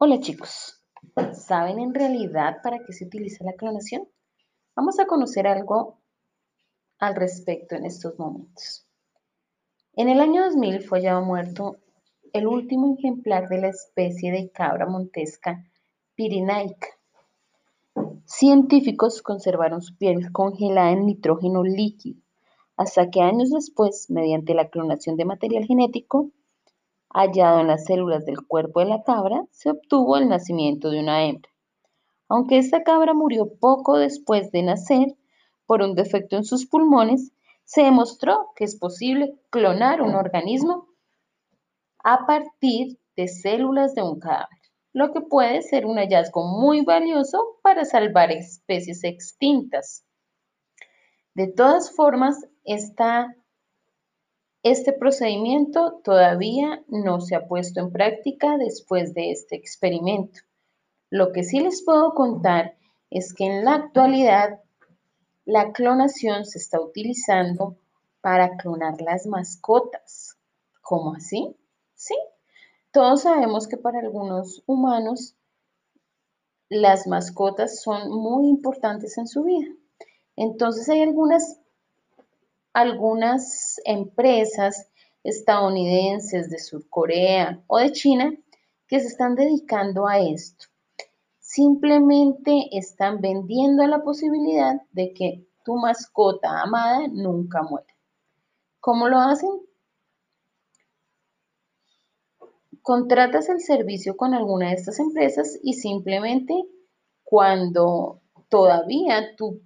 Hola chicos, ¿saben en realidad para qué se utiliza la clonación? Vamos a conocer algo al respecto en estos momentos. En el año 2000 fue hallado muerto el último ejemplar de la especie de cabra montesca Pirinaica. Científicos conservaron su piel congelada en nitrógeno líquido, hasta que años después, mediante la clonación de material genético, hallado en las células del cuerpo de la cabra, se obtuvo el nacimiento de una hembra. Aunque esta cabra murió poco después de nacer por un defecto en sus pulmones, se demostró que es posible clonar un organismo a partir de células de un cadáver, lo que puede ser un hallazgo muy valioso para salvar especies extintas. De todas formas, esta este procedimiento todavía no se ha puesto en práctica después de este experimento. Lo que sí les puedo contar es que en la actualidad la clonación se está utilizando para clonar las mascotas. ¿Cómo así? Sí. Todos sabemos que para algunos humanos las mascotas son muy importantes en su vida. Entonces hay algunas algunas empresas estadounidenses de Surcorea o de China que se están dedicando a esto. Simplemente están vendiendo la posibilidad de que tu mascota amada nunca muera. ¿Cómo lo hacen? Contratas el servicio con alguna de estas empresas y simplemente cuando todavía tu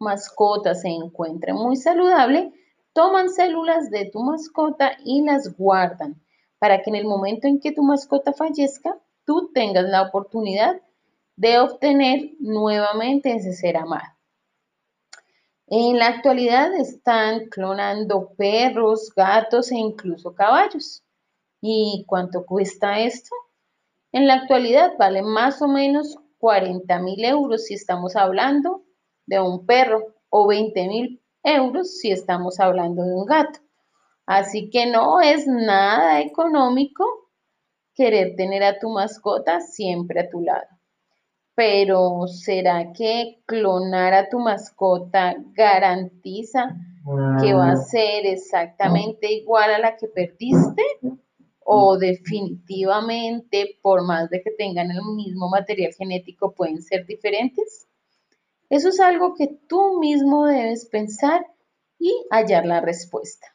mascota se encuentra muy saludable, toman células de tu mascota y las guardan para que en el momento en que tu mascota fallezca, tú tengas la oportunidad de obtener nuevamente ese ser amado. En la actualidad están clonando perros, gatos e incluso caballos. ¿Y cuánto cuesta esto? En la actualidad vale más o menos 40 mil euros si estamos hablando de un perro o 20 mil euros si estamos hablando de un gato. Así que no es nada económico querer tener a tu mascota siempre a tu lado. Pero ¿será que clonar a tu mascota garantiza que va a ser exactamente igual a la que perdiste? ¿O definitivamente, por más de que tengan el mismo material genético, pueden ser diferentes? Eso es algo que tú mismo debes pensar y hallar la respuesta.